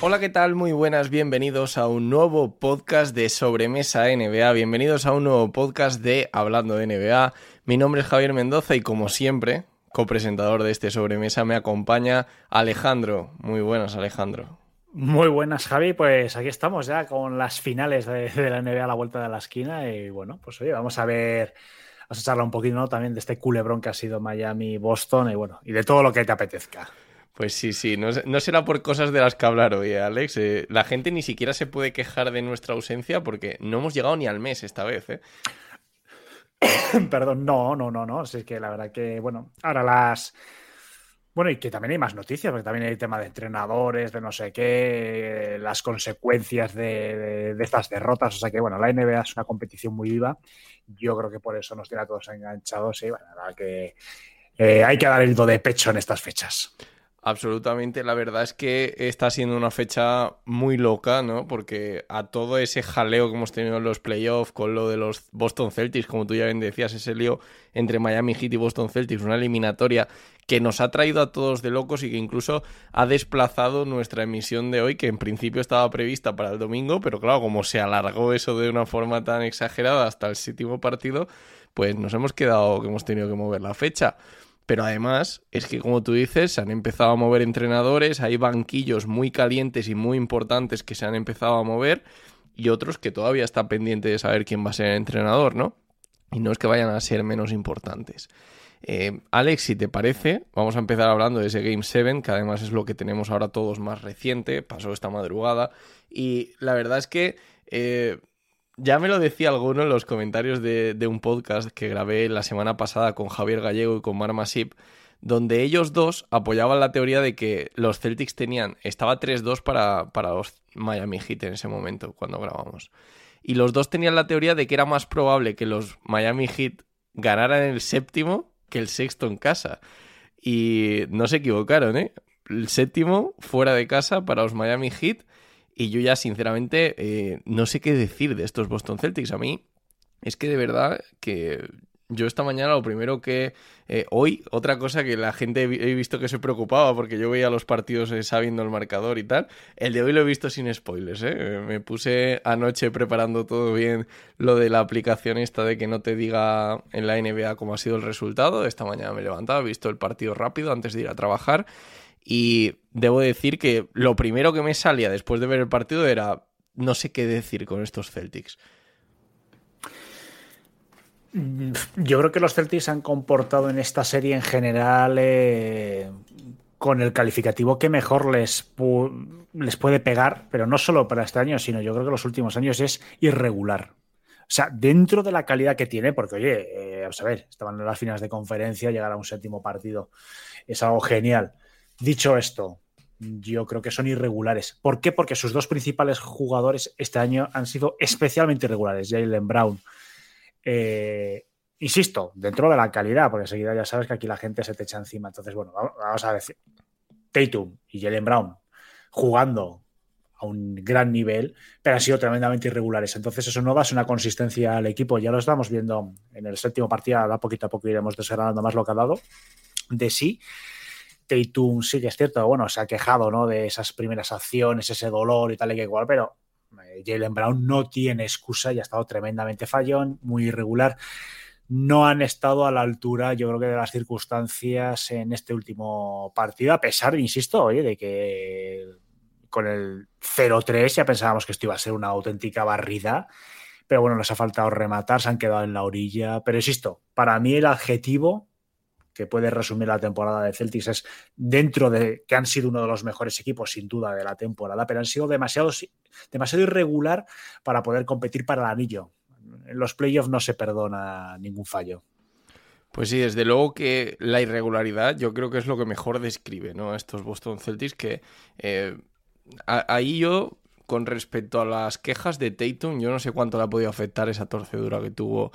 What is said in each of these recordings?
Hola, ¿qué tal? Muy buenas, bienvenidos a un nuevo podcast de Sobremesa NBA, bienvenidos a un nuevo podcast de Hablando de NBA. Mi nombre es Javier Mendoza y como siempre, copresentador de este Sobremesa, me acompaña Alejandro. Muy buenas, Alejandro. Muy buenas, Javi. Pues aquí estamos ya con las finales de, de la NBA a la vuelta de la esquina. Y bueno, pues oye, vamos a ver, vamos a charlar un poquito ¿no? también de este culebrón que ha sido Miami, Boston y bueno, y de todo lo que te apetezca. Pues sí, sí, no, no será por cosas de las que hablar hoy, ¿eh, Alex. Eh, la gente ni siquiera se puede quejar de nuestra ausencia porque no hemos llegado ni al mes esta vez, ¿eh? Perdón, no, no, no, no. Así que la verdad que, bueno, ahora las. Bueno, y que también hay más noticias, porque también hay el tema de entrenadores, de no sé qué, las consecuencias de estas derrotas. O sea que, bueno, la NBA es una competición muy viva. Yo creo que por eso nos tiene a todos enganchados. Y bueno, la verdad que eh, hay que dar el do de pecho en estas fechas. Absolutamente, la verdad es que está siendo una fecha muy loca, ¿no? Porque a todo ese jaleo que hemos tenido en los playoffs con lo de los Boston Celtics, como tú ya bien decías, ese lío entre Miami Heat y Boston Celtics, una eliminatoria que nos ha traído a todos de locos y que incluso ha desplazado nuestra emisión de hoy, que en principio estaba prevista para el domingo, pero claro, como se alargó eso de una forma tan exagerada hasta el séptimo partido, pues nos hemos quedado que hemos tenido que mover la fecha. Pero además es que, como tú dices, se han empezado a mover entrenadores, hay banquillos muy calientes y muy importantes que se han empezado a mover y otros que todavía está pendiente de saber quién va a ser el entrenador, ¿no? Y no es que vayan a ser menos importantes. Eh, Alex, si te parece, vamos a empezar hablando de ese Game 7, que además es lo que tenemos ahora todos más reciente, pasó esta madrugada, y la verdad es que eh, ya me lo decía alguno en los comentarios de, un podcast que grabé la semana pasada con Javier Gallego y con Mar Masip, donde ellos dos apoyaban la teoría de que los Celtics tenían, estaba 3-2 para, para los Miami Heat en ese momento, cuando grabamos. Y los dos tenían la teoría de que era más probable que los Miami Heat ganaran el séptimo que el sexto en casa. Y no se equivocaron, ¿eh? El séptimo fuera de casa para los Miami Heat. Y yo ya, sinceramente, eh, no sé qué decir de estos Boston Celtics. A mí es que de verdad que yo esta mañana lo primero que... eh, hoy, otra cosa que la gente he visto que se preocupaba porque yo veía los partidos eh, sabiendo el marcador y tal. El de hoy lo he visto sin spoilers. Eh, Me puse anoche preparando todo bien lo de la aplicación esta de que no te diga en la NBA cómo ha sido el resultado. Esta mañana me he levantado, he visto el partido rápido antes de ir a trabajar y debo decir que lo primero que me salía después de ver el partido era no sé qué decir con estos Celtics. Yo creo que los Celtics han comportado en esta serie en general eh, con el calificativo que mejor les, les puede pegar, pero no solo para este año, sino yo creo que los últimos años es irregular. O sea, dentro de la calidad que tiene, porque oye, eh, a ver, estaban en las finales de conferencia, llegar a un séptimo partido es algo genial. Dicho esto, yo creo que son irregulares. ¿Por qué? Porque sus dos principales jugadores este año han sido especialmente irregulares, Jalen Brown eh, insisto, dentro de la calidad, porque enseguida ya sabes que aquí la gente se te echa encima. Entonces, bueno, vamos- a decir, Tatum y Jalen Brown jugando a un gran nivel, pero han sido tremendamente irregulares. Entonces, eso no da una consistencia al equipo. Ya lo estamos viendo en el séptimo partido, ahora poquito a poco iremos desgranando más lo que ha dado de sí. Tatum sí que es cierto, bueno, se ha quejado ¿no? de esas primeras acciones, ese dolor y tal y que igual, pero eh, Jalen Brown no tiene excusa y ha estado tremendamente fallón, muy irregular. no han estado a la altura, yo creo que de las circunstancias en este último partido, a pesar, insisto, oye, de que con el 0-3 ya pensábamos que esto iba a ser una auténtica barrida, pero bueno, les ha faltado rematar, se han quedado en la orilla, pero insisto, para mí el adjetivo que puede resumir la temporada de Celtics es dentro de que han sido uno de los mejores equipos sin duda de la temporada, pero han sido demasiado, demasiado irregular para poder competir para el anillo. En los playoffs no se perdona ningún fallo. Pues sí, desde luego que la irregularidad yo creo que es lo que mejor describe ¿no? a estos Boston Celtics, que eh, ahí yo, con respecto a las quejas de Tatum, yo no sé cuánto le ha podido afectar esa torcedura que tuvo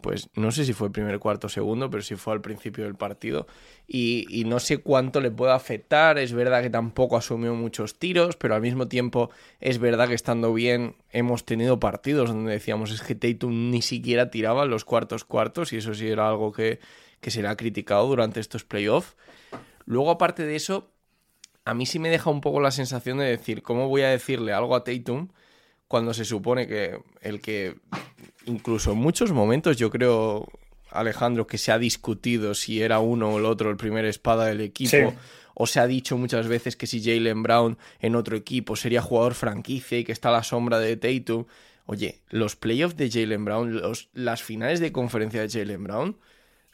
pues no sé si fue primer cuarto segundo, pero sí fue al principio del partido. Y, no sé cuánto le puede afectar. Es verdad que tampoco asumió muchos tiros, pero al mismo tiempo es verdad que estando bien hemos tenido partidos donde decíamos es que Tatum ni siquiera tiraba los cuartos cuartos y eso sí era algo que, que se le ha criticado durante estos playoffs. Luego, aparte de eso, a mí sí me deja un poco la sensación de decir, ¿cómo voy a decirle algo a Tatum? cuando se supone que el que incluso en muchos momentos yo creo, Alejandro, que se ha discutido si era uno o el otro el primer espada del equipo. O se ha dicho muchas veces que si Jalen Brown en otro equipo sería jugador franquicia y que está a la sombra de Tatum. Oye, los playoffs de Jalen Brown, los, las finales de conferencia de Jalen Brown,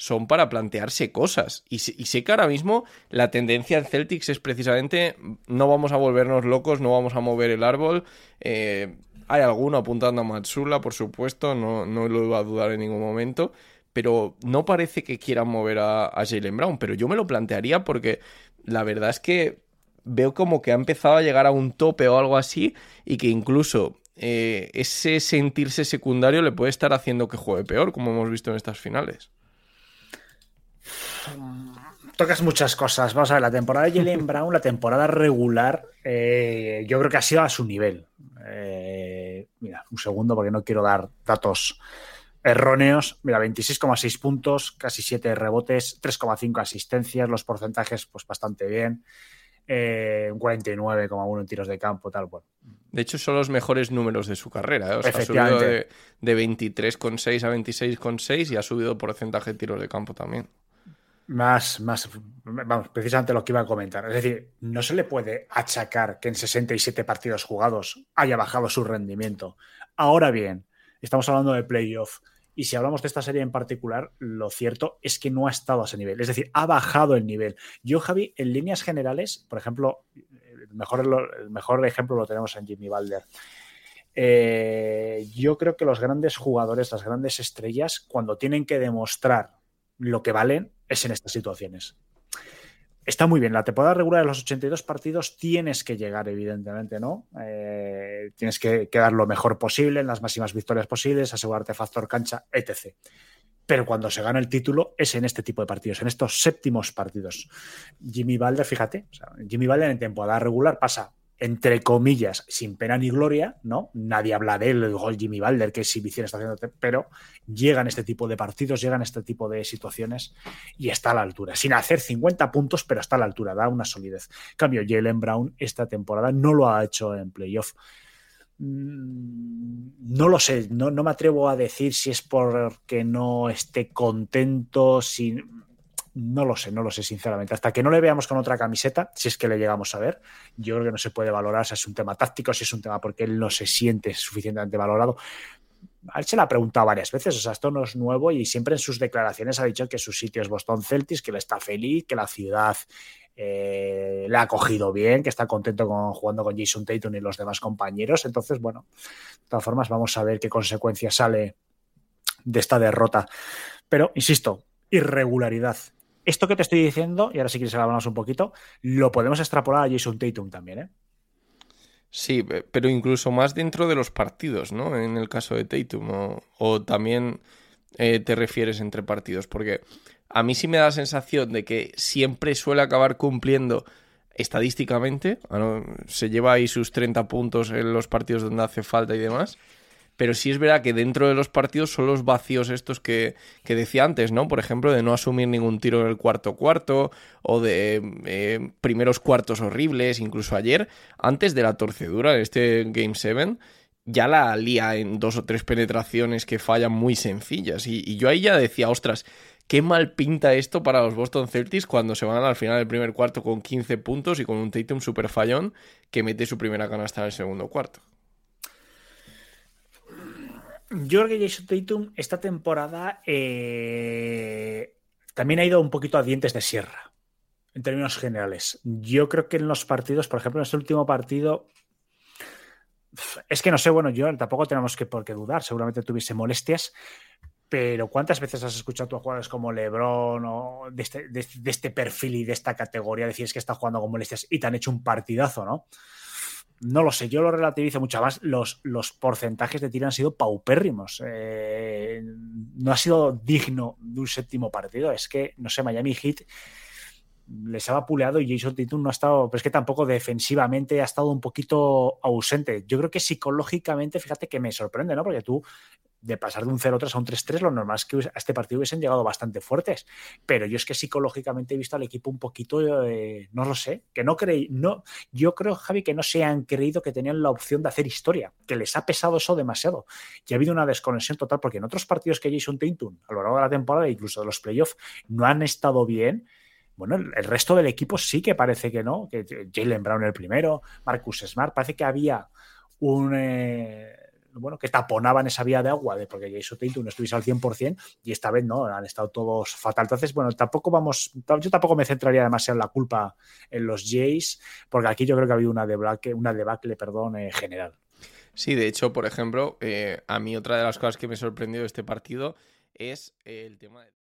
son para plantearse cosas. Y, sé que ahora mismo la tendencia en Celtics es precisamente no vamos a volvernos locos, no vamos a mover el árbol. Eh, hay alguno apuntando a Matsula, por supuesto, no, no lo iba a dudar en ningún momento. Pero no parece que quieran mover a, a Jalen Brown. Pero yo me lo plantearía porque la verdad es que veo como que ha empezado a llegar a un tope o algo así y que incluso eh, ese sentirse secundario le puede estar haciendo que juegue peor, como hemos visto en estas finales. Tocas muchas cosas. Vamos a ver, la temporada de Jalen Brown, la temporada regular, eh, yo creo que ha sido a su nivel. Eh, mira, un segundo porque no quiero dar datos erróneos. Mira, 26,6 puntos, casi 7 rebotes, 3,5 asistencias, los porcentajes pues bastante bien. Eh, un 49,1 en tiros de campo, tal cual. De hecho, son los mejores números de su carrera. ¿eh? ha subido de, de 23,6 a 26,6 y ha subido porcentaje de tiros de campo también más, más, vamos, precisamente lo que iba a comentar. Es decir, no se le puede achacar que en 67 partidos jugados haya bajado su rendimiento. Ahora bien, estamos hablando de playoff. Y si hablamos de esta serie en particular, lo cierto es que no ha estado a ese nivel. Es decir, ha bajado el nivel. Yo, Javi, en líneas generales, por ejemplo, el mejor, el mejor ejemplo lo tenemos en Jimmy Balder. Eh, yo creo que los grandes jugadores, las grandes estrellas, cuando tienen que demostrar lo que valen, es en estas situaciones. Está muy bien, la temporada regular de los 82 partidos tienes que llegar, evidentemente, ¿no? Eh, tienes que quedar lo mejor posible, en las máximas victorias posibles, asegurarte factor cancha, etc. Pero cuando se gana el título es en este tipo de partidos, en estos séptimos partidos. Jimmy Balder, fíjate, Jimmy Balder en temporada regular pasa entre comillas, sin pena ni gloria, ¿no? Nadie habla de él, el Jimmy Balder, qué exhibición está haciendo, pero llegan este tipo de partidos, llegan este tipo de situaciones y está a la altura. Sin hacer 50 puntos, pero está a la altura, da una solidez. Cambio, Jalen Brown esta temporada no lo ha hecho en playoff. Mm, no lo sé, no, no me atrevo a decir si es porque no esté contento, si no lo sé, no lo sé, sinceramente. Hasta que no le veamos con otra camiseta, si es que le llegamos a ver, yo creo que no se puede valorar si es un tema táctico, si es un tema porque él no se siente suficientemente valorado. A él se le ha preguntado varias veces, o sea, esto no es nuevo y siempre en sus declaraciones ha dicho que su sitio es Boston Celtics, que él está feliz, que la ciudad eh, le ha cogido bien, que está contento con, jugando con Jason Tatum y los demás compañeros. Entonces, bueno, de todas formas, vamos a ver qué consecuencias sale de esta derrota. Pero, insisto, irregularidad esto que te estoy diciendo, y ahora si quieres hablamos un poquito, lo podemos extrapolar a Jason Tatum también, ¿eh? Sí, pero incluso más dentro de los partidos, ¿no? En el caso de Tatum. O, también eh, te refieres entre partidos. Porque a mí sí me da la sensación de que siempre suele acabar cumpliendo estadísticamente. Se lleva ahí sus 30 puntos en los partidos donde hace falta y demás pero sí es verdad que dentro de los partidos son los vacíos estos que, decía antes, ¿no? Por ejemplo, de no asumir ningún tiro en el cuarto cuarto o de eh, primeros cuartos horribles, incluso ayer, antes de la torcedura, en este Game 7. ya la lía en dos o tres penetraciones que fallan muy sencillas. Y, y yo ahí ya decía, ostras, qué mal pinta esto para los Boston Celtics cuando se van al final del primer cuarto con 15 puntos y con un Tatum super fallón que mete su primera canasta en el segundo cuarto. Que Jason Tatum esta temporada eh, también ha ido un poquito a dientes de sierra, en términos generales. Yo creo que en los partidos, por ejemplo, en este último partido, es que no sé, bueno, yo tampoco tenemos que por qué dudar, seguramente tuviese molestias, pero ¿cuántas veces has escuchado a jugadores como LeBron o de este, de, este perfil y de esta categoría decir que está jugando con molestias y te han hecho un partidazo, ¿no? No lo sé, yo lo relativizo mucho más. Los, los porcentajes de tiro han sido paupérrimos. Eh, no ha sido digno de un séptimo partido. Es que, no sé, Miami Heat les ha vapuleado y Jason Tatum no ha estado, pero es que tampoco defensivamente ha estado un poquito ausente. Yo creo que psicológicamente, fíjate que me sorprende, ¿no? Porque tú de pasar de un 0-3 a un 3-3, lo normal es que a este partido hubiesen llegado bastante fuertes. Pero yo es que psicológicamente he visto al equipo un poquito, eh, no lo sé, que no creí, no, yo creo, Javi, que no se han creído que tenían la opción de hacer historia, que les ha pesado eso demasiado. Y ha habido una desconexión total, porque en otros partidos que Jason Tatum, a lo largo de la temporada, incluso de los playoffs, no han estado bien. Bueno, el, el resto del equipo sí que parece que no, que Jalen Brown el primero, Marcus Smart, parece que había un... Eh, bueno, que taponaban esa vía de agua de porque Jason Tatum no estuviese al 100% y esta vez no, han estado todos fatal. Entonces, bueno, tampoco vamos, yo tampoco me centraría demasiado en la culpa en los Jays, porque aquí yo creo que ha habido una debacle, una debacle perdón, eh, general. Sí, de hecho, por ejemplo, eh, a mí otra de las cosas que me sorprendió de este partido es el tema de...